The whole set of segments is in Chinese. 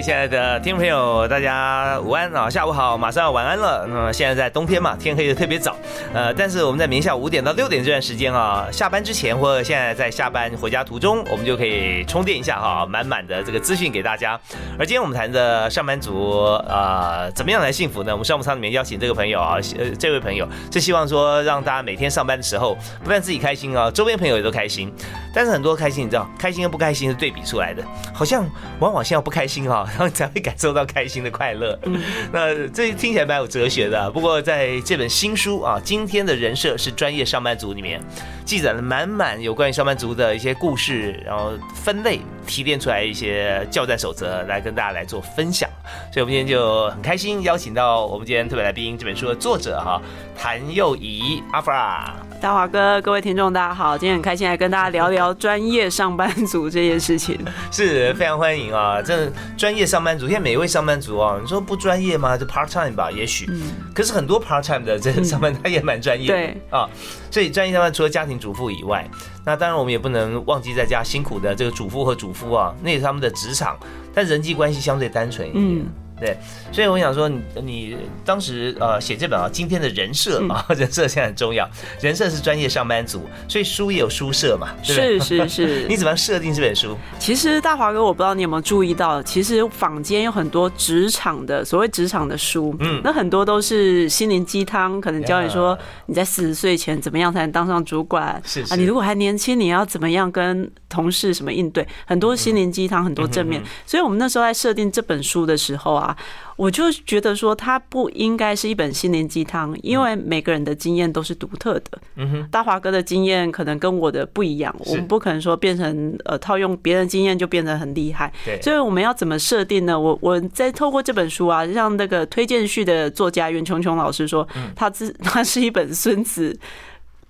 亲爱的听众朋友，大家午安啊，下午好，马上要晚安了。那么现在在冬天嘛，天黑的特别早，呃，但是我们在明下午五点到六点这段时间啊，下班之前或者现在在下班回家途中，我们就可以充电一下哈，满满的这个资讯给大家。而今天我们谈的上班族啊，怎么样来幸福呢？我们商务舱里面邀请这个朋友啊，呃，这位朋友是希望说让大家每天上班的时候，不但自己开心啊，周边朋友也都开心。但是很多开心，你知道，开心跟不开心是对比出来的，好像往往先要不开心哈。然后才会感受到开心的快乐。那这听起来蛮有哲学的。不过在这本新书啊，今天的人设是专业上班族里面，记载了满满有关于上班族的一些故事，然后分类提炼出来一些教战守则，来跟大家来做分享。所以我们今天就很开心邀请到我们今天特别来宾这本书的作者哈，谭佑仪阿弗拉。大华哥，各位听众大家好，今天很开心来跟大家聊聊专业上班族这件事情，是非常欢迎啊！真的专业上班族，现在每一位上班族啊，你说不专业吗？就 part time 吧，也许，可是很多 part time 的这个上班他也蛮专业，对啊，所以专业上班除了家庭主妇以外，那当然我们也不能忘记在家辛苦的这个主妇和主夫啊，那也是他们的职场，但人际关系相对单纯一点。对，所以我想说，你你当时呃写这本啊，今天的人设啊，人设现在很重要，人设是专业上班族，所以书也有书设嘛，是是是，你怎么样设定这本书？其实大华哥，我不知道你有没有注意到，其实坊间有很多职场的所谓职场的书，嗯，那很多都是心灵鸡汤，可能教你说你在四十岁前怎么样才能当上主管，是啊，你如果还年轻，你要怎么样跟同事什么应对，很多心灵鸡汤，很多正面，所以我们那时候在设定这本书的时候啊。我就觉得说，它不应该是一本心灵鸡汤，因为每个人的经验都是独特的。嗯哼，大华哥的经验可能跟我的不一样，我们不可能说变成呃套用别人经验就变得很厉害。对，所以我们要怎么设定呢？我我在透过这本书啊，让那个推荐序的作家袁琼琼老师说，他自 他是一本孙子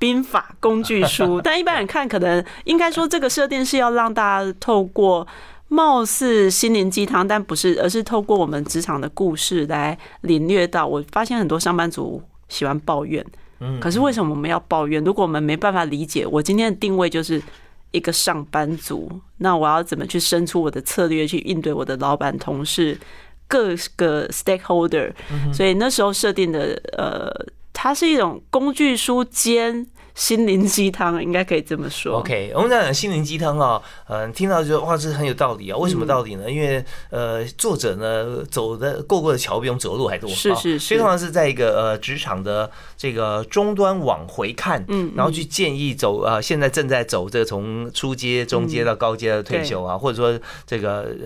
兵法工具书，但一般人看可能应该说这个设定是要让大家透过。貌似心灵鸡汤，但不是，而是透过我们职场的故事来领略到。我发现很多上班族喜欢抱怨，嗯，可是为什么我们要抱怨？如果我们没办法理解，我今天的定位就是一个上班族，那我要怎么去生出我的策略去应对我的老板、同事、各个 stakeholder？所以那时候设定的，呃，它是一种工具书兼。心灵鸡汤应该可以这么说。OK，我们讲讲心灵鸡汤啊，嗯，听到就哇，这很有道理啊。为什么道理呢？因为呃，作者呢走的过过的桥比我们走的路还多。是是是。所以通常是在一个呃职场的这个终端往回看，嗯，然后去建议走呃现在正在走这个从初阶、中阶到高阶的退休啊，或者说这个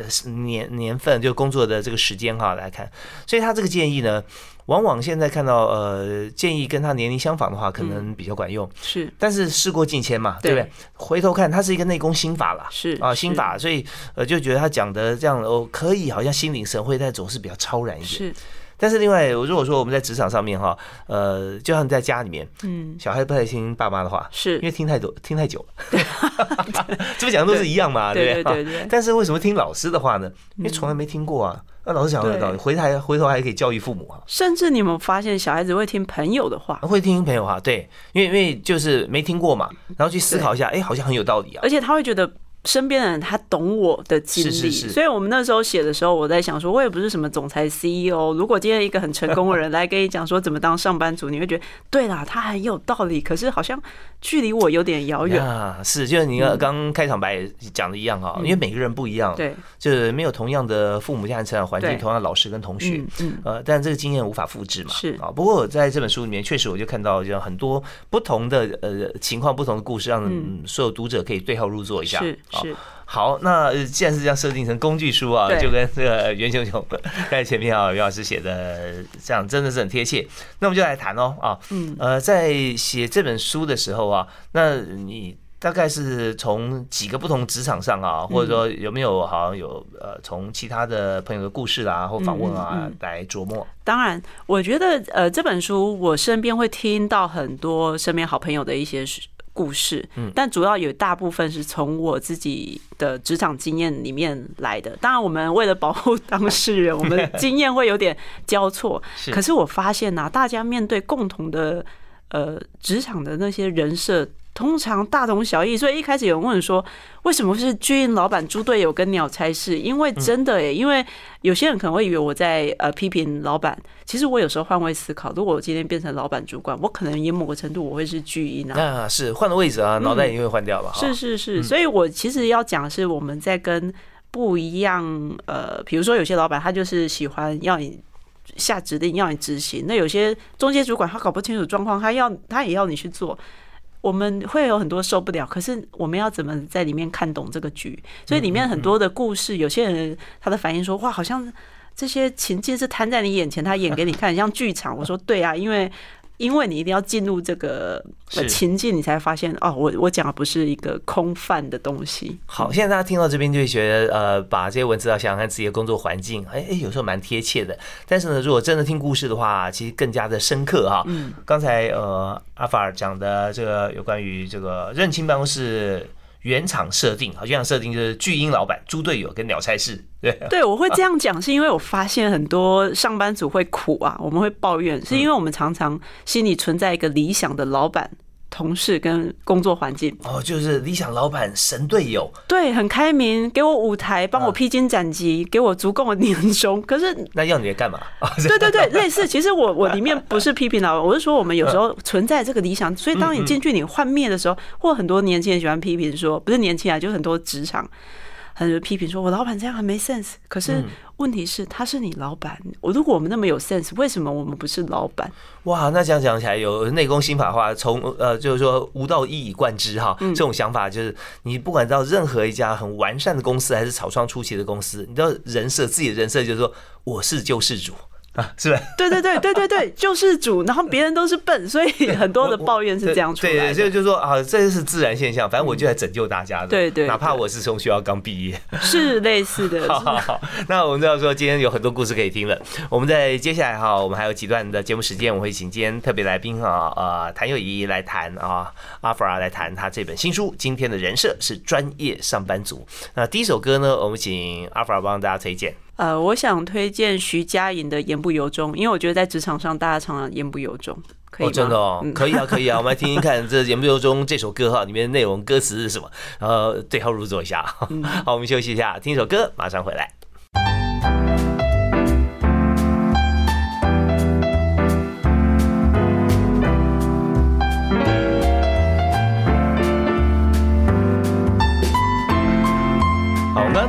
年年份就工作的这个时间哈来看。所以他这个建议呢。往往现在看到呃建议跟他年龄相仿的话，可能比较管用。是，但是事过境迁嘛，对不对？回头看，他是一个内功心法了。是啊，心法，所以呃就觉得他讲的这样哦，可以好像心领神会，但总是比较超然一点。是。但是另外，如果说我们在职场上面哈，呃，就像在家里面，嗯，小孩不太听爸妈的话，是因为听太多，听太久了。这不讲的都是一样嘛，对不对？对对。但是为什么听老师的话呢？因为从来没听过啊。那老师讲的道理，回台回头还可以教育父母啊。甚至你有没有发现，小孩子会听朋友的话？会听朋友话，对，因为因为就是没听过嘛，然后去思考一下，哎，好像很有道理啊。而且他会觉得。身边的人他懂我的经历，所以我们那时候写的时候，我在想说，我也不是什么总裁 CEO。如果今天一个很成功的人来跟你讲说怎么当上班族，你会觉得对啦，他很有道理。可是好像距离我有点遥远啊。是，就是你刚刚开场白讲的一样哈，因为每个人不一样，对，就是没有同样的父母家庭成长环境，同样的老师跟同学，嗯，呃，但这个经验无法复制嘛，是啊。不过在这本书里面，确实我就看到就很多不同的呃情况、不同的故事，让所有读者可以对号入座一下。是是。好，那既然是这样设定成工具书啊，就跟这个袁雄雄在前面啊，袁老师写的这样真的是很贴切。那我们就来谈哦啊，嗯，呃，在写这本书的时候啊，那你大概是从几个不同职场上啊，或者说有没有好像有呃，从其他的朋友的故事啊或访问啊来琢磨？当然，我觉得呃，这本书我身边会听到很多身边好朋友的一些。故事，但主要有大部分是从我自己的职场经验里面来的。当然，我们为了保护当事人，我们经验会有点交错。可是我发现呐，大家面对共同的呃职场的那些人设。通常大同小异，所以一开始有人问说，为什么是军营老板、猪队友跟鸟差事？因为真的诶，因为有些人可能会以为我在呃批评老板，其实我有时候换位思考，如果我今天变成老板主管，我可能也某个程度我会是巨婴啊。那是换了位置啊，脑袋也会换掉了。是是是，所以我其实要讲是我们在跟不一样呃，比如说有些老板他就是喜欢要你下指令，要你执行；那有些中介主管他搞不清楚状况，他要他也要你去做。我们会有很多受不了，可是我们要怎么在里面看懂这个剧？所以里面很多的故事，有些人他的反应说：“哇，好像这些情境是摊在你眼前，他演给你看，像剧场。”我说：“对啊，因为。”因为你一定要进入这个情境，你才发现哦，我我讲的不是一个空泛的东西。好，现在大家听到这边就会觉得，呃，把这些文字要想想看自己的工作环境，哎哎，有时候蛮贴切的。但是呢，如果真的听故事的话，其实更加的深刻哈。嗯，刚才呃阿法尔讲的这个有关于这个认清办公室。原厂设定，好像设定就是巨婴老板、猪队友跟鸟差事，对对，我会这样讲，是因为我发现很多上班族会苦啊，我们会抱怨，是因为我们常常心里存在一个理想的老板。同事跟工作环境哦，就是理想老板神队友，对，很开明，给我舞台，帮我披荆斩棘，给我足够的年终。可是那要你干嘛？对对对，类似。其实我我里面不是批评老板，我是说我们有时候 存在这个理想，所以当你进去你幻灭的时候，或很多年轻人喜欢批评说，不是年轻人，就很多职场。很多批评说，我老板这样很没 sense。可是问题是，他是你老板。我如果我们那么有 sense，为什么我们不是老板？哇，那这样讲起来，有内功心法的话，从呃，就是说无道一以贯之哈。这种想法就是，你不管到任何一家很完善的公司，还是草创初期的公司，你知道人设，自己的人设就是说，我是救世主。啊，是吧？对对对对对对，救世 主，然后别人都是笨，所以很多的抱怨是这样出来的。对，所以就说啊，这是自然现象，反正我就来拯救大家的。对对，哪怕我是从学校刚毕业，是类似的。好好好，那我们就要说，今天有很多故事可以听了。我们在接下来哈，我们还有几段的节目时间，我会请今天特别来宾啊，呃，谭友仪来谈啊，阿弗尔来谈他这本新书。今天的人设是专业上班族。那第一首歌呢，我们请阿弗尔帮大家推荐。呃，我想推荐徐佳莹的《言不由衷》，因为我觉得在职场上大家常常言不由衷，可以吗？真的哦，可以啊，可以啊，我们来听听看这《言不由衷》这首歌哈，里面的内容歌词是什么，然后对号入座一下。好，我们休息一下，听一首歌，马上回来。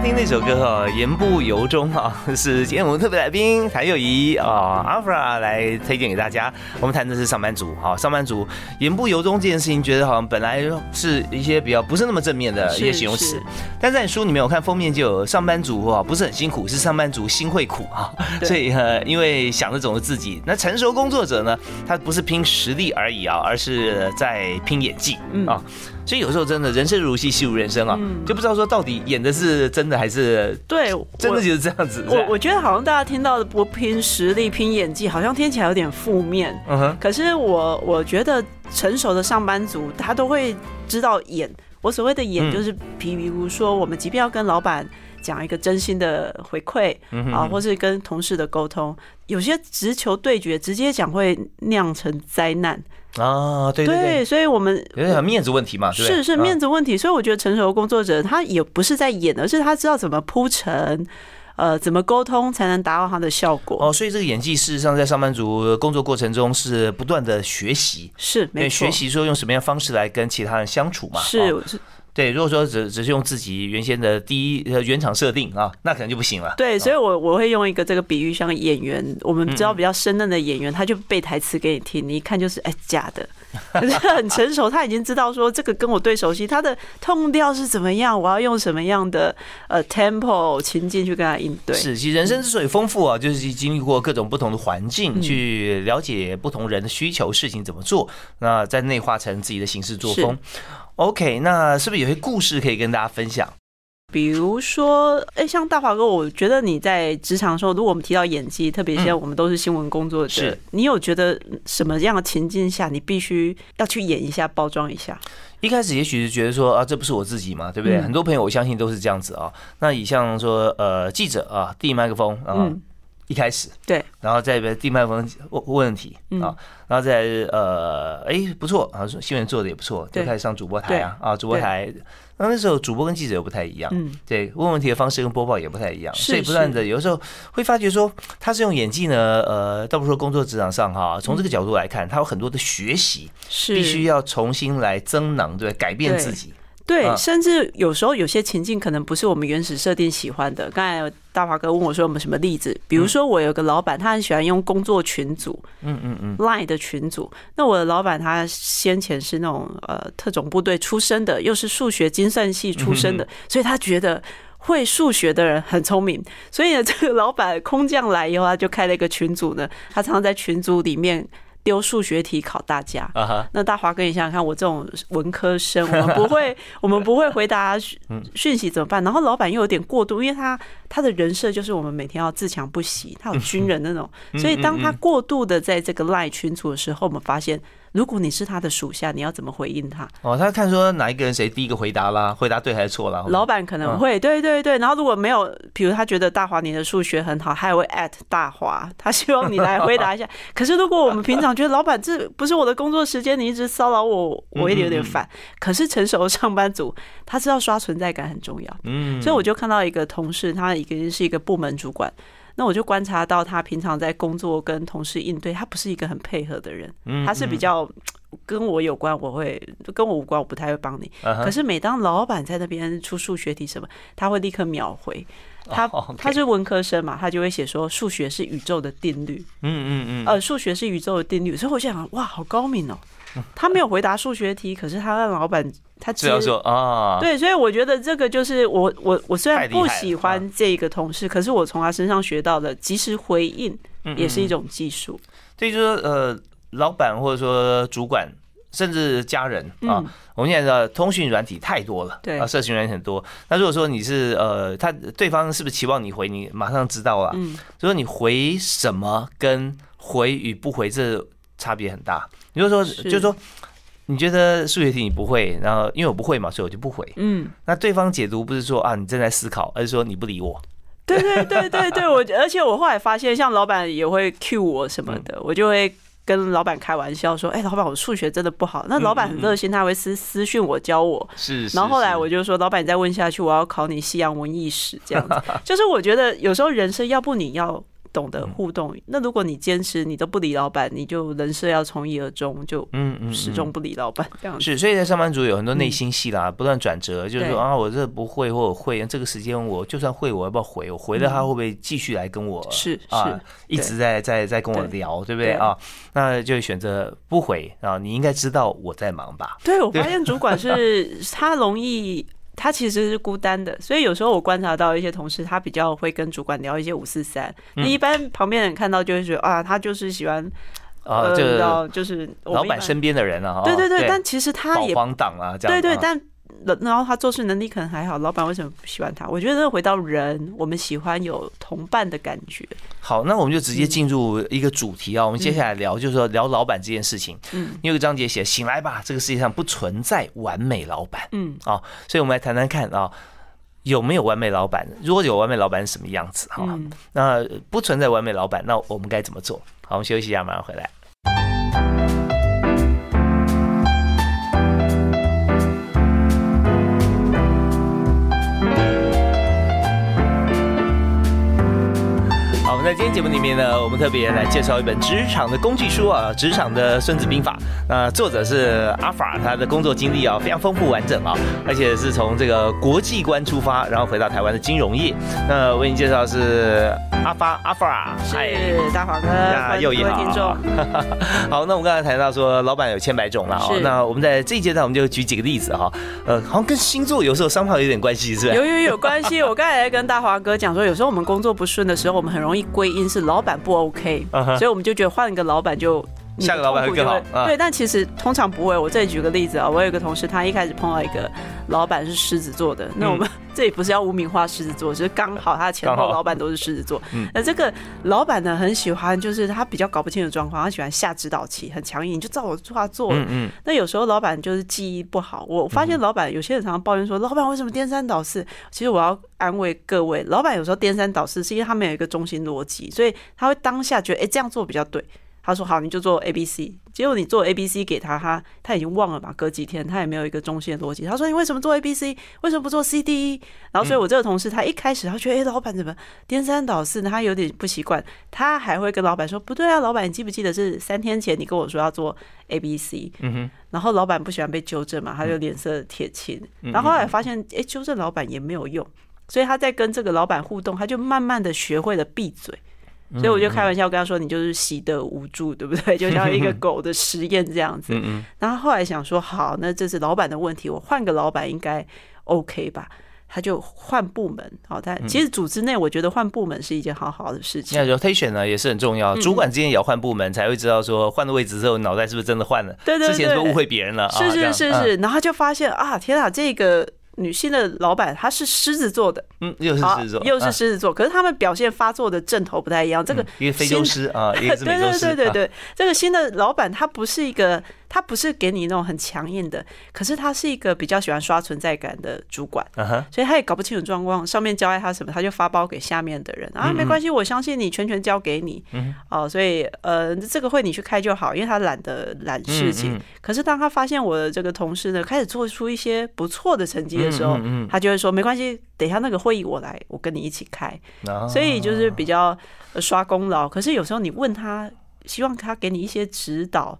听那首歌哈，言不由衷哈，是今天我们特别来宾谭友谊啊，阿弗拉来推荐给大家。我们谈的是上班族哈，上班族言不由衷这件事情，觉得好像本来是一些比较不是那么正面的一些形容词，但在书里面我看封面就有上班族啊，不是很辛苦，是上班族心会苦 哈。所以呃，因为想着总是自己，那成熟工作者呢，他不是拼实力而已啊，而是在拼演技啊。所以有时候真的人生如戏，戏如人生啊，就不知道说到底演的是真的还是对，真的就是这样子。我我觉得好像大家听到的不拼实力、拼演技，好像听起来有点负面。嗯哼。可是我我觉得成熟的上班族他都会知道演。我所谓的演，就是比如说我们即便要跟老板讲一个真心的回馈啊，或是跟同事的沟通，有些直球对决直接讲会酿成灾难。啊，对对对，所以我们有点面子问题嘛，是是面子问题，所以我觉得成熟的工作者他也不是在演，而是他知道怎么铺陈，呃，怎么沟通才能达到他的效果。哦，所以这个演技事实上在上班族工作过程中是不断的学习，是没学习说用什么样方式来跟其他人相处嘛，是是。对，如果说只只是用自己原先的第一呃原厂设定啊，那可能就不行了。对，所以我我会用一个这个比喻，像演员，我们知道比较生嫩的演员，他就背台词给你听，你一看就是哎假的。可 是很成熟，他已经知道说这个跟我对熟悉，他的痛调是怎么样，我要用什么样的呃 tempo 情境去跟他应对。是，其实人生之所以丰富啊，就是经历过各种不同的环境，去了解不同人的需求，事情怎么做，那再内化成自己的行事作风。OK，那是不是有些故事可以跟大家分享？比如说，哎，像大华哥，我觉得你在职场的时候，如果我们提到演技，特别现在我们都是新闻工作者，你有觉得什么样的情境下，你必须要去演一下、包装一下？一开始也许是觉得说啊，这不是我自己嘛，对不对？很多朋友我相信都是这样子啊。那以像说呃，记者啊，递麦克风啊。一开始。对，然后再递麦克风问问题啊，然后再呃，哎不错啊，新闻做的也不错，就开始上主播台啊啊，主播台，那那时候主播跟记者又不太一样，嗯，对，问问题的方式跟播报也不太一样，所以不断的有时候会发觉说，他是用演技呢，呃，倒不是说工作职场上哈，从这个角度来看，他有很多的学习，是。必须要重新来增能，对，改变自己。对，甚至有时候有些情境可能不是我们原始设定喜欢的。刚才大华哥问我说有没有什么例子，比如说我有个老板，他很喜欢用工作群组，嗯嗯嗯，Line 的群组。那我的老板他先前是那种呃特种部队出身的，又是数学精算系出身的，所以他觉得会数学的人很聪明。所以呢，这个老板空降来以后，他就开了一个群组呢，他常常在群组里面。丢数学题考大家，那大华哥，你想想看，我这种文科生，我们不会，我们不会回答讯息怎么办？然后老板又有点过度，因为他他的人设就是我们每天要自强不息，他有军人那种，所以当他过度的在这个赖群组的时候，我们发现。如果你是他的属下，你要怎么回应他？哦，他看说哪一个人谁第一个回答啦，回答对还是错啦？老板可能会，对对对。然后如果没有，比如他觉得大华你的数学很好，他也会 at 大华，他希望你来回答一下。可是如果我们平常觉得老板这不是我的工作时间，你一直骚扰我，我也有点烦。可是成熟的上班族，他知道刷存在感很重要。嗯，所以我就看到一个同事，他一个人是一个部门主管。那我就观察到他平常在工作跟同事应对，他不是一个很配合的人，他是比较跟我有关，我会跟我无关，我不太会帮你。可是每当老板在那边出数学题什么，他会立刻秒回。他他是文科生嘛，他就会写说数学是宇宙的定律。嗯嗯嗯，呃，数学是宇宙的定律，所以我想哇，好高明哦。他没有回答数学题，可是他让老板他只要说啊，对，所以我觉得这个就是我我我虽然不喜欢这个同事，可是我从他身上学到的及时回应也是一种技术。所以就是呃，老板或者说主管甚至家人啊，我们现在的通讯软体太多了，对啊，社群软体很多。那如果说你是呃，他对方是不是期望你回，你马上知道了？嗯，就说你回什么跟回与不回这差别很大。你就说，就是说，你觉得数学题你不会，然后因为我不会嘛，所以我就不回。嗯，那对方解读不是说啊，你正在思考，而是说你不理我。对对对对对，我而且我后来发现，像老板也会 cue 我什么的，我就会跟老板开玩笑说：“哎，老板，我数学真的不好。”那老板很热心，他会私私讯我教我。是。然后后来我就说：“老板，你再问下去，我要考你西洋文艺史。”这样子，就是我觉得有时候人生要不你要。懂得互动，那如果你坚持你都不理老板，你就人设要从一而终，就嗯嗯始终不理老板这样子是，所以在上班族有很多内心戏啦，不断转折，就是说啊，我这不会或者会，这个时间我就算会，我要不要回？我回了他会不会继续来跟我是啊，一直在在在跟我聊，对不对啊？那就选择不回啊。你应该知道我在忙吧？对，我发现主管是 他容易。他其实是孤单的，所以有时候我观察到一些同事，他比较会跟主管聊一些五四三。那一般旁边人看到就会觉得啊，他就是喜欢，呃，就是老板身边的人啊。对对对，但其实他也黄党啊，这样对对，但。然后他做事能力可能还好，老板为什么不喜欢他？我觉得回到人，我们喜欢有同伴的感觉。好，那我们就直接进入一个主题啊，我们接下来聊就是说聊老板这件事情。嗯，有个章节写“醒来吧，这个世界上不存在完美老板”。嗯，啊，所以我们来谈谈看啊，有没有完美老板？如果有完美老板是，什么样子？哈，那不存在完美老板，那我们该怎么做？好，我们休息一下，马上回来。节目里面呢，我们特别来介绍一本职场的工具书啊，《职场的孙子兵法》。那作者是阿法，他的工作经历啊非常丰富完整啊，而且是从这个国际观出发，然后回到台湾的金融业。那为你介绍是阿发阿法，是大华哥，呀，又一好。好，那我们刚才谈到说，老板有千百种了啊。那我们在这一阶段，我们就举几个例子哈。呃，好像跟星座有时候商号有点关系，是吧？有有有关系。我刚才在跟大华哥讲说，有时候我们工作不顺的时候，我们很容易归因是老板不 OK，所以我们就觉得换一个老板就。下个老板会更好，对，但其实通常不会。我这里举个例子啊，我有一个同事，他一开始碰到一个老板是狮子座的，那我们 这里不是要污名化狮子座，就是刚好他的前后老板都是狮子座。那这个老板呢，很喜欢，就是他比较搞不清楚状况，他喜欢下指导棋，很强硬，就照我话做。嗯嗯。那有时候老板就是记忆不好，我发现老板有些人常常抱怨说，老板为什么颠三倒四？其实我要安慰各位，老板有时候颠三倒四，是因为他们有一个中心逻辑，所以他会当下觉得，哎，这样做比较对。他说好，你就做 A B C。结果你做 A B C 给他，他他已经忘了嘛。隔几天他也没有一个中线逻辑。他说你为什么做 A B C？为什么不做 C D E？然后所以我这个同事他一开始他觉得哎，老板怎么颠三倒四？他有点不习惯。他还会跟老板说不对啊，老板你记不记得是三天前你跟我说要做 A B C？嗯哼。然后老板不喜欢被纠正嘛，他就脸色铁青。然后后来发现哎，纠正老板也没有用，所以他在跟这个老板互动，他就慢慢的学会了闭嘴。所以我就开玩笑跟他说：“你就是习得无助，对不对？就像一个狗的实验这样子。”然后后来想说：“好，那这是老板的问题，我换个老板应该 OK 吧？”他就换部门。好，但其实组织内我觉得换部门是一件好好的事情。那 rotation 呢也是很重要，主管之间也要换部门，才会知道说换了位置之后脑袋是不是真的换了。对对对，之前是误会别人了。是是是是，然后就发现啊，天啊，这个。女性的老板，她是狮子座的，嗯，又是狮子座，又是狮子座，可是他们表现发作的阵头不太一样。这个一个非洲 对对对对对，这个新的老板他不是一个。他不是给你那种很强硬的，可是他是一个比较喜欢刷存在感的主管，所以他也搞不清楚状况，上面交代他什么，他就发包给下面的人啊，没关系，我相信你，全权交给你，哦，所以呃，这个会你去开就好，因为他懒得揽事情。可是当他发现我的这个同事呢，开始做出一些不错的成绩的时候，他就会说没关系，等一下那个会议我来，我跟你一起开，所以就是比较刷功劳。可是有时候你问他，希望他给你一些指导。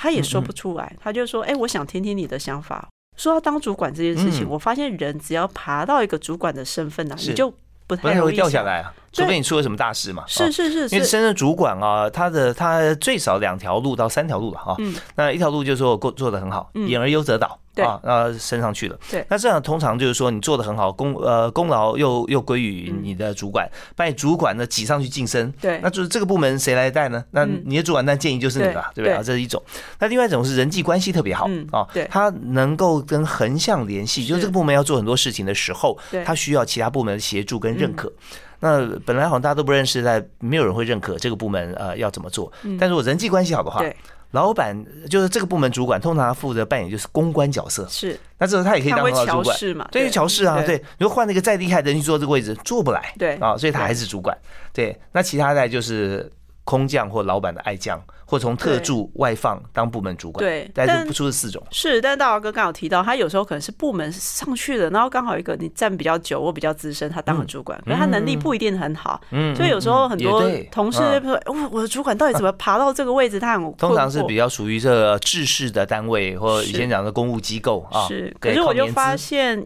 他也说不出来，他就说：“哎，我想听听你的想法。说到当主管这件事情，我发现人只要爬到一个主管的身份呢，你就不太容易掉下来啊。”除非你出了什么大事嘛？是是是，因为升任主管啊，他的他最少两条路到三条路了哈。嗯，那一条路就是说做做的很好，言而优则导啊，那升上去了。对，那这样通常就是说你做的很好，功呃功劳又又归于你的主管，把你主管呢挤上去晋升。对，那就是这个部门谁来带呢？那你的主管那建议就是你了，对不对啊？这是一种。那另外一种是人际关系特别好啊，对，他能够跟横向联系，就是这个部门要做很多事情的时候，他需要其他部门的协助跟认可。那本来好像大家都不认识，在没有人会认可这个部门呃要怎么做。但如果人际关系好的话，老板就是这个部门主管，通常负责扮演就是公关角色。是，那这时候他也可以当好主管嘛？对，乔氏啊，对。如果换了一个再厉害的人去做这个位置，做不来。对啊，所以他还是主管。对，那其他的就是空降或老板的爱将。或从特助外放当部门主管，对，但是不出这四种。是，但大华哥刚好提到，他有时候可能是部门上去的，然后刚好一个你站比较久，我比较资深，他当了主管，可是他能力不一定很好，嗯，所以有时候很多同事说，哇，我的主管到底怎么爬到这个位置？他很通常是比较属于这个制式的单位，或以前讲的公务机构啊。是，可是我就发现，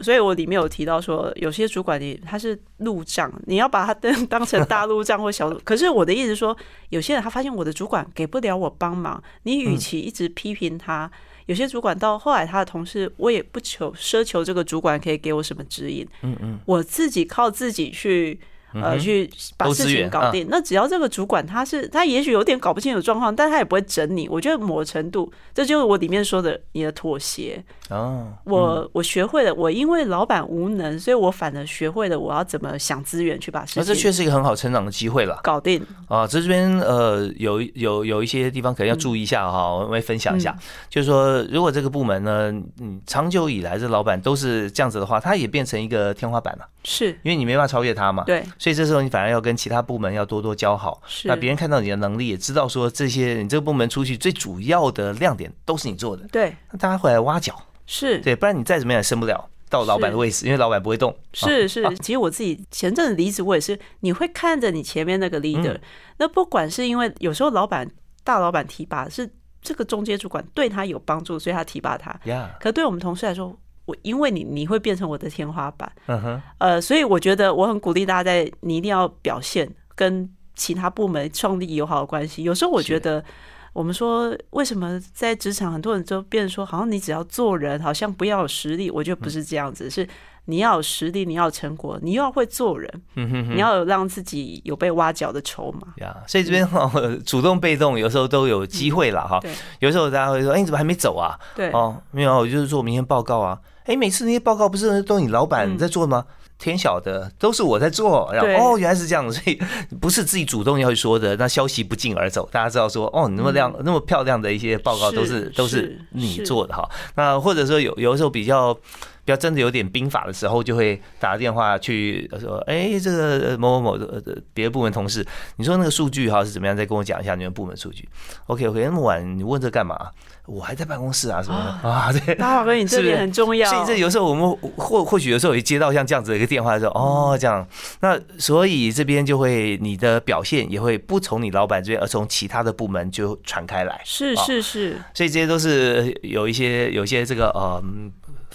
所以我里面有提到说，有些主管你他是路障，你要把它当当成大路障或小路。可是我的意思说，有些人他发现我的主管给不了我帮。帮忙，你与其一直批评他，有些主管到后来他的同事，我也不求奢求这个主管可以给我什么指引，嗯嗯，我自己靠自己去。呃，去把事情搞定。那只要这个主管他是他，也许有点搞不清楚状况，但他也不会整你。我觉得某程度，这就是我里面说的你的妥协。哦，我我学会了，我因为老板无能，所以我反而学会了我要怎么想资源去把事情。那这确实一个很好成长的机会了。搞定啊！这这边呃有有有一些地方可能要注意一下哈，我会分享一下。就是说，如果这个部门呢，嗯，长久以来这老板都是这样子的话，他也变成一个天花板了。是因为你没办法超越他嘛？对。所以这时候你反而要跟其他部门要多多交好，那别人看到你的能力，也知道说这些你这个部门出去最主要的亮点都是你做的，对，那大家会来挖角，是对，不然你再怎么样也升不了。到老板的位置，因为老板不会动。是是，其实我自己前阵子离职，我也是，你会看着你前面那个 leader，那不管是因为有时候老板大老板提拔是这个中间主管对他有帮助，所以他提拔他。呀，可对我们同事来说，我因为你你会变成我的天花板。嗯哼，呃，所以我觉得我很鼓励大家在你一定要表现跟其他部门创立友好的关系。有时候我觉得。我们说，为什么在职场很多人都变成说，好像你只要做人，好像不要有实力？我觉得不是这样子，是你要有实力，你要有成果，你又要会做人，你要有让自己有被挖角的筹码。呀，所以这边哈，主动被动有时候都有机会了哈。有时候大家会说，哎，你怎么还没走啊？对，哦，没有，我就是做明天报告啊。哎，每次那些报告不是都你老板在做吗？天晓得，都是我在做，然后哦，原来是这样，所以不是自己主动要去说的，那消息不胫而走，大家知道说，哦，你那么亮、那么漂亮的一些报告都是都是你做的哈，那或者说有有的时候比较比较真的有点兵法的时候，就会打电话去说，哎，这个某某某的别的部门同事，你说那个数据哈是怎么样？再跟我讲一下你们部门数据。OK OK，那么晚你问这干嘛？我还在办公室啊，什么的啊？对，大华哥，你这边很重要。所以这有时候我们或或许有时候也接到像这样子的一个电话的时候，哦，这样，那所以这边就会你的表现也会不从你老板这边，而从其他的部门就传开来。是是是，所以这些都是有一些有一些这个呃。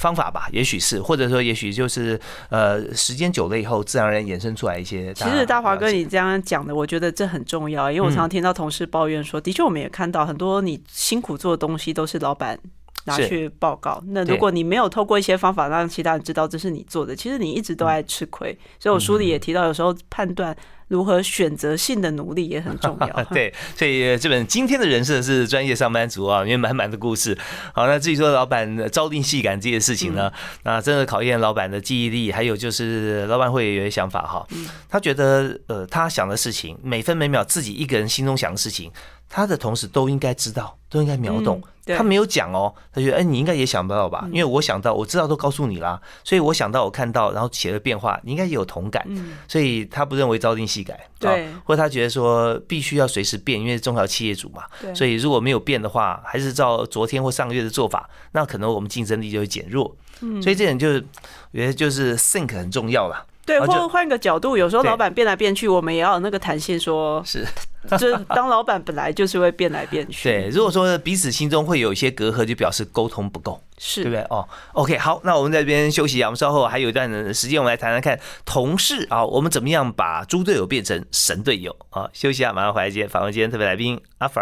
方法吧，也许是，或者说，也许就是呃，时间久了以后，自然而然衍生出来一些。其实大华哥，你这样讲的，我觉得这很重要，因为我常常听到同事抱怨说，的确，我们也看到很多你辛苦做的东西都是老板拿去报告。那如果你没有透过一些方法让其他人知道这是你做的，其实你一直都在吃亏。所以我书里也提到，有时候判断。如何选择性的努力也很重要。对，所以这本今天的人设是专业上班族啊，因为满满的故事。好，那至于说老板朝令夕改这些事情呢，那真的考验老板的记忆力，还有就是老板会有些想法哈。他觉得呃，他想的事情，每分每秒自己一个人心中想的事情。他的同事都应该知道，都应该秒懂。他没有讲哦，他觉得哎，你应该也想不到吧？因为我想到，我知道都告诉你啦，所以我想到，我看到，然后写了变化，你应该也有同感。所以他不认为朝令夕改，对，或者他觉得说必须要随时变，因为中小企业主嘛，所以如果没有变的话，还是照昨天或上个月的做法，那可能我们竞争力就会减弱。所以这点就是，我觉得就是 think 很重要了。对，或换个角度，有时候老板变来变去，我们也要有那个弹性，说是，就是当老板本来就是会变来变去。对，如果说彼此心中会有一些隔阂，就表示沟通不够，是对不对？哦，OK，好，那我们在这边休息一下，我们稍后还有一段时间，我们来谈谈看同事啊，我们怎么样把猪队友变成神队友啊？休息一下，马上回来接访问今天特别来宾阿弗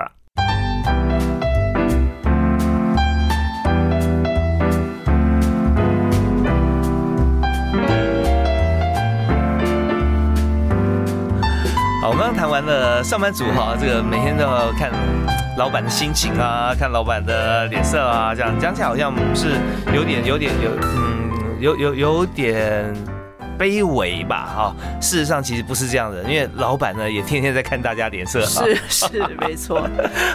我们刚谈完了上班族哈，这个每天都要看老板的心情啊，看老板的脸色啊，这样讲起来好像是有点有点有嗯有有有点。卑微吧，哈，事实上其实不是这样的，因为老板呢也天天在看大家脸色，是是没错。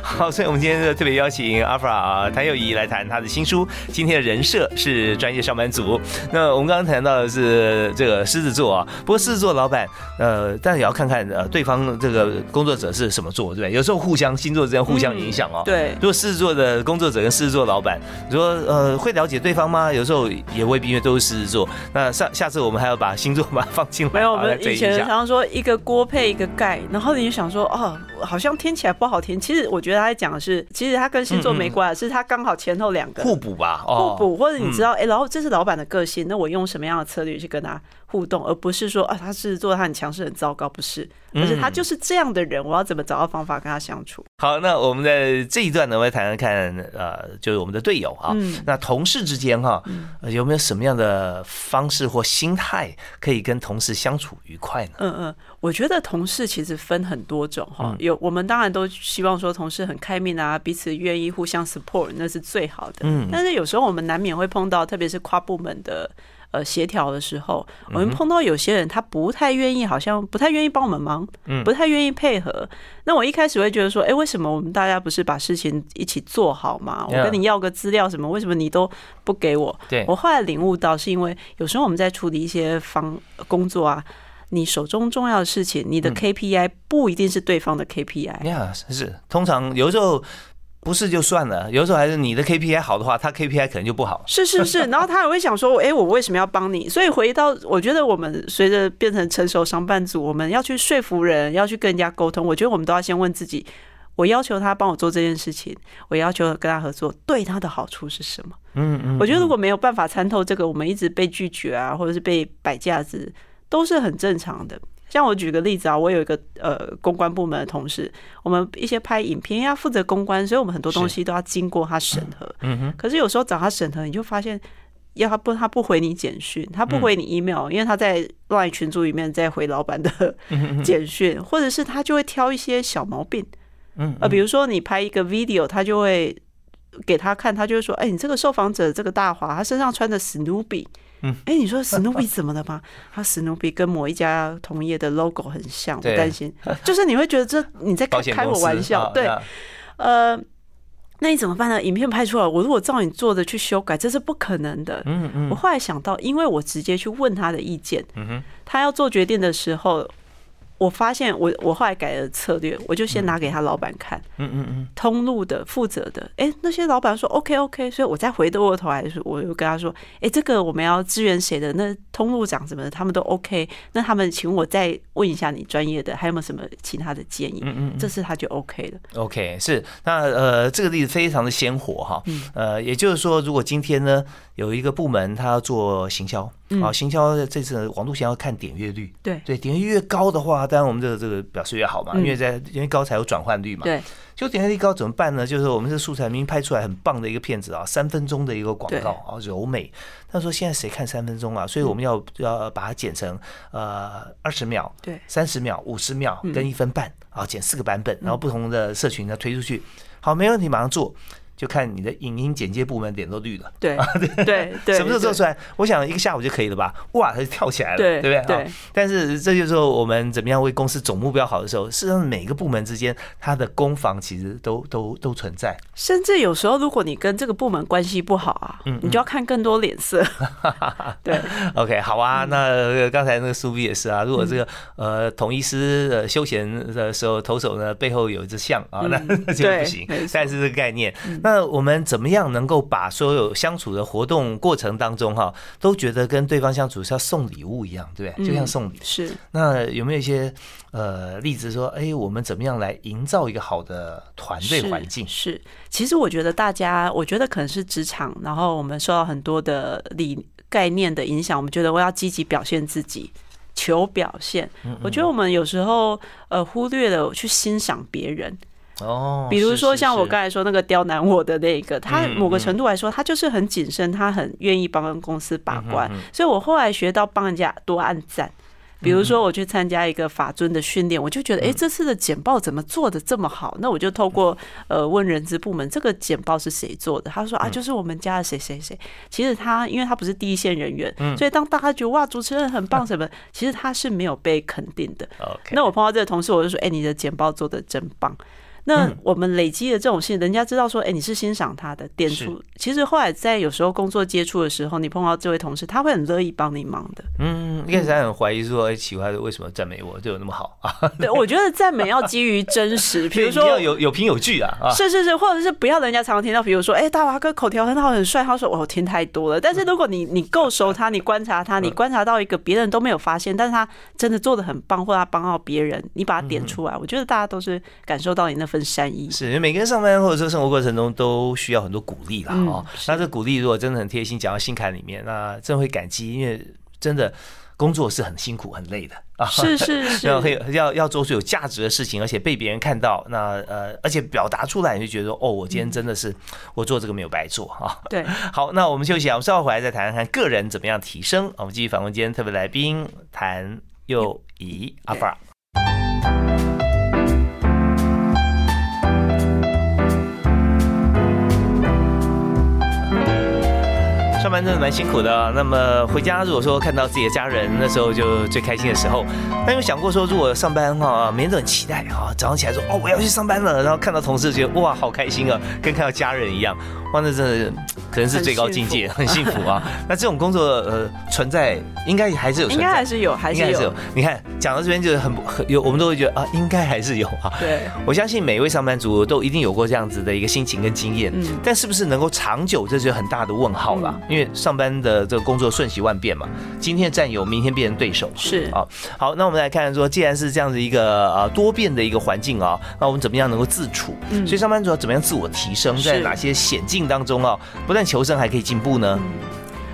好，所以我们今天就特别邀请阿弗拉谭友仪来谈他的新书。今天的人设是专业上班族。那我们刚刚谈到的是这个狮子座啊，不过狮子座老板，呃，但也要看看呃对方这个工作者是什么座，对不对？有时候互相星座之间互相影响哦。对。如果狮子座的工作者跟狮子座老板，你说呃会了解对方吗？有时候也未必，因为都是狮子座。那下下次我们还要把星座把它放进来。没有，我们以前常常说一个锅配一个盖，然后你就想说，哦，好像听起来不好听。其实我觉得他在讲的是，其实他跟星座没关系，是他刚好前后两个互补吧，互补。或者你知道，哎，然后这是老板的个性，那我用什么样的策略去跟他互动，而不是说啊，他是做他很强势很糟糕，不是，而是他就是这样的人，我要怎么找到方法跟他相处？好，那我们在这一段呢，我们来谈谈看，呃，就是我们的队友啊，那同事之间哈，有没有什么样的方式或心态可以跟同事相处愉快呢？嗯嗯，我觉得同事其实分很多种哈，有我们当然都希望说同事很开明啊，彼此愿意互相 support，那是最好的。嗯，但是有时候我们难免会碰到，特别是跨部门的。呃，协调的时候，我们碰到有些人，他不太愿意，好像不太愿意帮我们忙，不太愿意配合。那我一开始会觉得说，哎，为什么我们大家不是把事情一起做好吗？我跟你要个资料什么，为什么你都不给我？对我后来领悟到，是因为有时候我们在处理一些方工作啊，你手中重要的事情，你的 KPI 不一定是对方的 KPI。呀，是通常有时候。不是就算了，有时候还是你的 KPI 好的话，他 KPI 可能就不好。是是是，然后他也会想说，哎，我为什么要帮你？所以回到，我觉得我们随着变成成熟商办组，我们要去说服人，要去跟人家沟通。我觉得我们都要先问自己：我要求他帮我做这件事情，我要求跟他合作，对他的好处是什么？嗯嗯。我觉得如果没有办法参透这个，我们一直被拒绝啊，或者是被摆架子，都是很正常的。像我举个例子啊，我有一个呃公关部门的同事，我们一些拍影片要负责公关，所以我们很多东西都要经过他审核。嗯哼。可是有时候找他审核，你就发现，要他不他不回你简讯，他不回你 email，因为他在乱群组里面在回老板的简讯，或者是他就会挑一些小毛病。嗯。呃，比如说你拍一个 video，他就会给他看，他就会说：“哎，你这个受访者这个大华，他身上穿的史努比。”嗯，哎，你说史努比怎么了吗？他史努比跟某一家同业的 logo 很像，我担心，就是你会觉得这你在开开我玩笑，对，呃，那你怎么办呢？影片拍出来，我如果照你做的去修改，这是不可能的。嗯嗯，我后来想到，因为我直接去问他的意见，嗯哼，他要做决定的时候。我发现我我后来改了策略，我就先拿给他老板看，嗯嗯嗯，通路的负责的，哎，那些老板说 OK OK，所以我再回过头来说，我又跟他说，哎，这个我们要支援谁的？那通路长什么的，他们都 OK，那他们请我再问一下你专业的，还有没有什么其他的建议？嗯嗯，这次他就 OK 了。OK，是。那呃，这个例子非常的鲜活哈，呃，也就是说，如果今天呢有一个部门他要做行销。啊，行销这次网络行销看点阅率，对对，点阅率越高的话，当然我们这个这个表示越好嘛，因为在因为高才有转换率嘛。对，就点阅率高怎么办呢？就是我们这素材明明拍出来很棒的一个片子啊，三分钟的一个广告啊，柔美。他说现在谁看三分钟啊？所以我们要要把它剪成呃二十秒、对三十秒、五十秒跟一分半啊，剪四个版本，然后不同的社群呢推出去。好，没问题，马上做。就看你的影音剪接部门脸都绿了，对对对，什么时候做出来？我想一个下午就可以了吧？哇，它就跳起来了，对不对？对。但是这就是说我们怎么样为公司总目标好的时候，事实上每个部门之间它的攻防其实都都都存在。甚至有时候如果你跟这个部门关系不好啊，你就要看更多脸色。对。OK，好啊。那刚才那个苏比也是啊。如果这个呃统一师呃休闲的时候投手呢背后有一只象啊，那那 就不行。但是这个概念。那我们怎么样能够把所有相处的活动过程当中哈，都觉得跟对方相处是要送礼物一样，对不对？就像送礼。是。那有没有一些呃例子说，哎，我们怎么样来营造一个好的团队环境？是。其实我觉得大家，我觉得可能是职场，然后我们受到很多的理概念的影响，我们觉得我要积极表现自己，求表现。我觉得我们有时候呃忽略了去欣赏别人。哦，比如说像我刚才说那个刁难我的那个，他某个程度来说，他就是很谨慎，他很愿意帮公司把关，所以我后来学到帮人家多按赞。比如说我去参加一个法尊的训练，我就觉得，哎，这次的简报怎么做的这么好？那我就透过呃问人资部门，这个简报是谁做的？他说啊，就是我们家的谁谁谁。其实他因为他不是第一线人员，所以当大家觉得哇，主持人很棒什么，其实他是没有被肯定的。那我碰到这个同事，我就说，哎，你的简报做的真棒。那我们累积的这种信，人家知道说，哎，你是欣赏他的，点出。其实后来在有时候工作接触的时候，你碰到这位同事，他会很乐意帮你忙的。嗯，一开始还很怀疑说，哎，奇怪，为什么赞美我，对我那么好啊？对，我觉得赞美要基于真实，比如说要有有凭有据啊。是是是，或者是不要人家常常听到，比如说，哎，大华哥口条很好，很帅。他说，我听太多了。但是如果你你够熟他，你观察他，你观察到一个别人都没有发现，但是他真的做的很棒，或他帮到别人，你把他点出来，我觉得大家都是感受到你那份善意。是。每个人上班或者说生活过程中都需要很多鼓励啦。哦。那这鼓励如果真的很贴心，讲到心坎里面，那真会感激，因为真的工作是很辛苦、很累的啊。是是是，要要要做出有价值的事情，而且被别人看到，那呃，而且表达出来，你就觉得哦，我今天真的是我做这个没有白做啊。对，好，那我们休息啊，我们稍后回来再谈谈个人怎么样提升。我们继续访问今天特别来宾谭佑仪阿法。上班真的蛮辛苦的，那么回家如果说看到自己的家人，那时候就最开心的时候。那有想过说，如果上班哈，每天都很期待啊，早上起来说哦我要去上班了，然后看到同事觉得哇好开心啊，跟看到家人一样，哇那真的可能是最高境界，很幸福啊。那这种工作呃存在，应该还是有，应该还是有，还是有。你看讲到这边就是很很有，我们都会觉得啊，应该还是有啊。对，我相信每一位上班族都一定有过这样子的一个心情跟经验，嗯，但是不是能够长久，这是很大的问号了。因为上班的这个工作瞬息万变嘛，今天战友，明天变成对手，是啊。好，那我们来看说，既然是这样子一个呃多变的一个环境啊，那我们怎么样能够自处？嗯，所以上班族要怎么样自我提升，在哪些险境当中哦，不但求生还可以进步呢？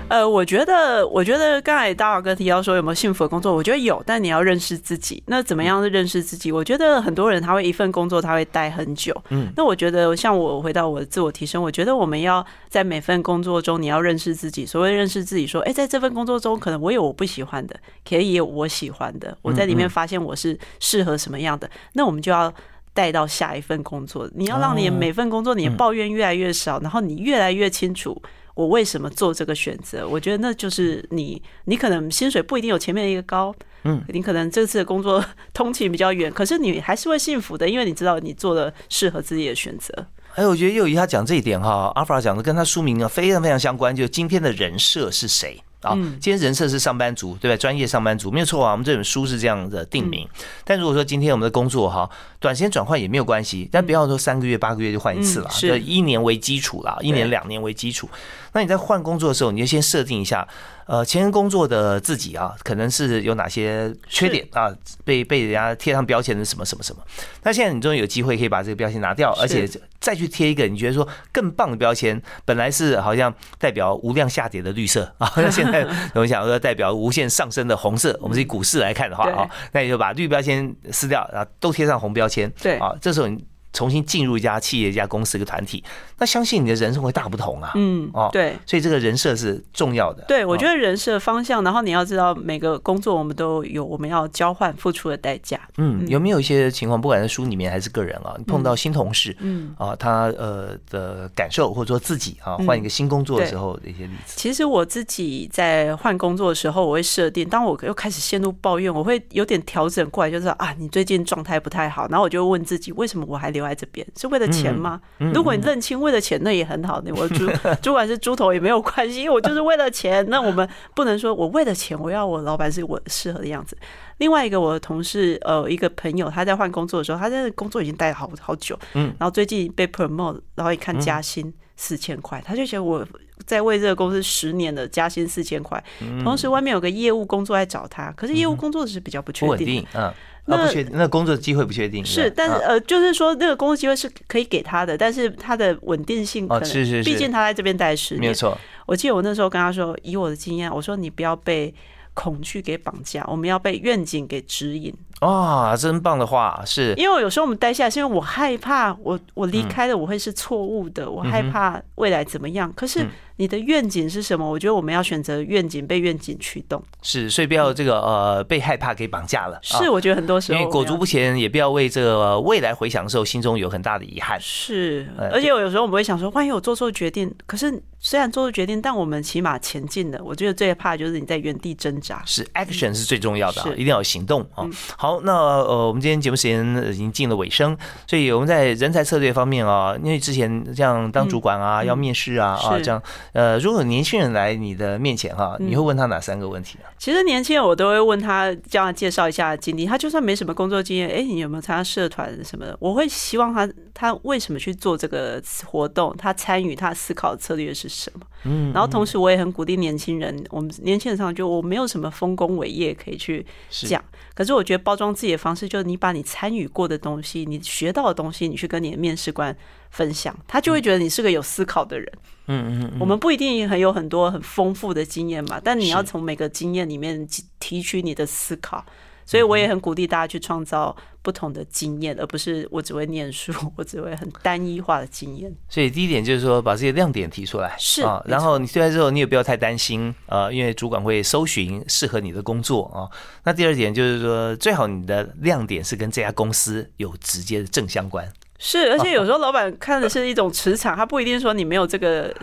呃，我觉得，我觉得刚才大华哥提到说有没有幸福的工作，我觉得有，但你要认识自己。那怎么样认识自己？我觉得很多人他会一份工作他会待很久，嗯，那我觉得像我回到我的自我提升，我觉得我们要在每份工作中你要认识自己。所谓认识自己，说，哎，在这份工作中可能我有我不喜欢的，可以有我喜欢的，我在里面发现我是适合什么样的，那我们就要带到下一份工作。你要让你每份工作你的抱怨越来越少，然后你越来越清楚。我为什么做这个选择？我觉得那就是你，你可能薪水不一定有前面一个高，嗯，你可能这次的工作通勤比较远，可是你还是会幸福的，因为你知道你做了适合自己的选择。哎，我觉得又一他讲这一点哈，阿弗拉讲的跟他书名啊非常非常相关，就今天的人设是谁啊？今天人设是上班族，对吧？专业上班族没有错啊。我们这本书是这样的定名，但如果说今天我们的工作哈，短时间转换也没有关系，但不要说三个月、八个月就换一次了，是一年为基础啦，一年两年为基础。那你在换工作的时候，你就先设定一下，呃，前任工作的自己啊，可能是有哪些缺点啊，被被人家贴上标签的什么什么什么。那现在你终于有机会可以把这个标签拿掉，而且再去贴一个你觉得说更棒的标签。本来是好像代表无量下跌的绿色啊，那现在我们想说代表无限上升的红色。我们是以股市来看的话啊，那你就把绿标签撕掉，然后都贴上红标签。对啊，这时候你。重新进入一家企业、一家公司、一个团体，那相信你的人生会大不同啊！嗯，哦，对，所以这个人设是重要的。对，我觉得人设方向，然后你要知道每个工作我们都有我们要交换付出的代价。嗯，有没有一些情况，不管是书里面还是个人啊，你碰到新同事，嗯啊，他呃的感受，或者说自己啊换一个新工作的时候的一些例子？其实我自己在换工作的时候，我会设定，当我又开始陷入抱怨，我会有点调整过来，就是啊，你最近状态不太好，然后我就问自己，为什么我还留在这边？是为了钱吗？如果你认清为了钱，那也很好。那我主主管是猪头也没有关系，我就是为了钱。那我们不能说我为了钱，我要我老板是我适合的样子。另外一个我的同事，呃，一个朋友，他在换工作的时候，他在工作已经待了好好久，嗯，然后最近被 promote，然后一看加薪四千块，他就觉得我在为这个公司十年的加薪四千块。同时外面有个业务工作在找他，可是业务工作是比较不确定，嗯。那不确定，那工作机会不确定。是，但是呃，就是说那个工作机会是可以给他的，但是他的稳定性可能，是是是，毕竟他在这边待十年。没错，我记得我那时候跟他说，以我的经验，我说你不要被恐惧给绑架，我们要被愿景给指引。哇，真棒的话，是因为有时候我们待下来，是因为我害怕，我我离开了我会是错误的，我害怕未来怎么样。可是。你的愿景是什么？我觉得我们要选择愿景，被愿景驱动。是，所以不要这个呃被害怕给绑架了。是，我觉得很多时候因为裹足不前，也不要为这个未来回想的时候心中有很大的遗憾。是，而且我有时候我们会想说，万一我做错决定，可是虽然做错决定，但我们起码前进了。我觉得最怕就是你在原地挣扎。是，action 是最重要的，一定要有行动啊。好，那呃我们今天节目时间已经进了尾声，所以我们在人才策略方面啊，因为之前像当主管啊，要面试啊啊这样。呃，如果年轻人来你的面前哈，你会问他哪三个问题啊？其实年轻人我都会问他，叫他介绍一下经历。他就算没什么工作经验，哎，你有没有参加社团什么的？我会希望他，他为什么去做这个活动？他参与，他思考的策略是什么？嗯。然后同时我也很鼓励年轻人，我们年轻人上就我没有什么丰功伟业可以去讲，可是我觉得包装自己的方式，就是你把你参与过的东西，你学到的东西，你去跟你的面试官。分享，他就会觉得你是个有思考的人。嗯嗯，我们不一定很有很多很丰富的经验嘛，但你要从每个经验里面提取你的思考。所以我也很鼓励大家去创造不同的经验，而不是我只会念书，我只会很单一化的经验。所以第一点就是说，把这些亮点提出来是啊，然后你出来之后，你也不要太担心呃，因为主管会搜寻适合你的工作啊。那第二点就是说，最好你的亮点是跟这家公司有直接的正相关。是，而且 有时候老板看的是一种磁场，他不一定说你没有这个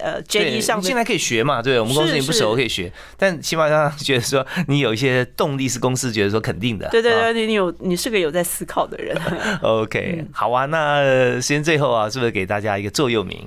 呃 J D 上。现在可以学嘛？对，我们公司你不熟可以学，但起码让觉得说你有一些动力是公司觉得说肯定的。对对对，你你有你是个有在思考的人。OK，好啊，那时间最后啊，是不是给大家一个座右铭？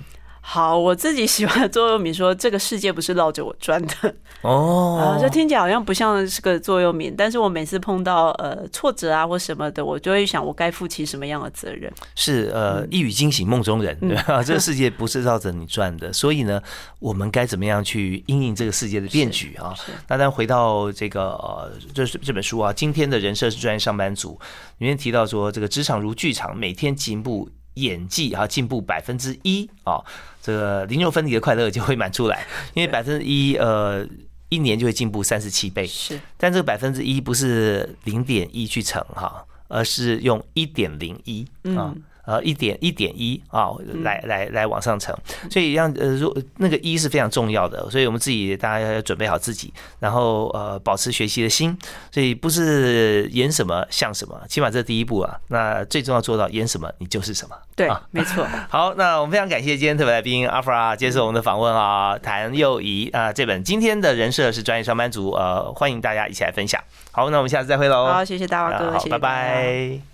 好，我自己喜欢的座右铭说：“这个世界不是绕着我转的。”哦，啊，这听起来好像不像是个座右铭，但是我每次碰到呃挫折啊或什么的，我就会想我该负起什么样的责任。是呃，一语惊醒梦中人，对吧？这个世界不是绕着你转的，所以呢，我们该怎么样去应应这个世界的变局啊？那当然回到这个呃，就是这本书啊，今天的人设是专业上班族，里面提到说，这个职场如剧场，每天进步。演技啊，进步百分之一啊，这个零六分离的快乐就会满出来，因为百分之一呃，一年就会进步三十七倍。是，但这个百分之一不是零点一去乘哈，而是用一点零一啊。呃，一点一点一啊，来来来往上乘，所以让呃，如那个一是非常重要的，所以我们自己大家要准备好自己，然后呃，保持学习的心，所以不是演什么像什么，起码这第一步啊。那最重要做到演什么你就是什么，对，没错。好，那我们非常感谢今天特别来宾阿弗拉接受我们的访问啊，谭佑仪啊，这本今天的人设是专业上班族，呃，欢迎大家一起来分享。好，那我们下次再会喽。好，谢谢大华哥，拜拜。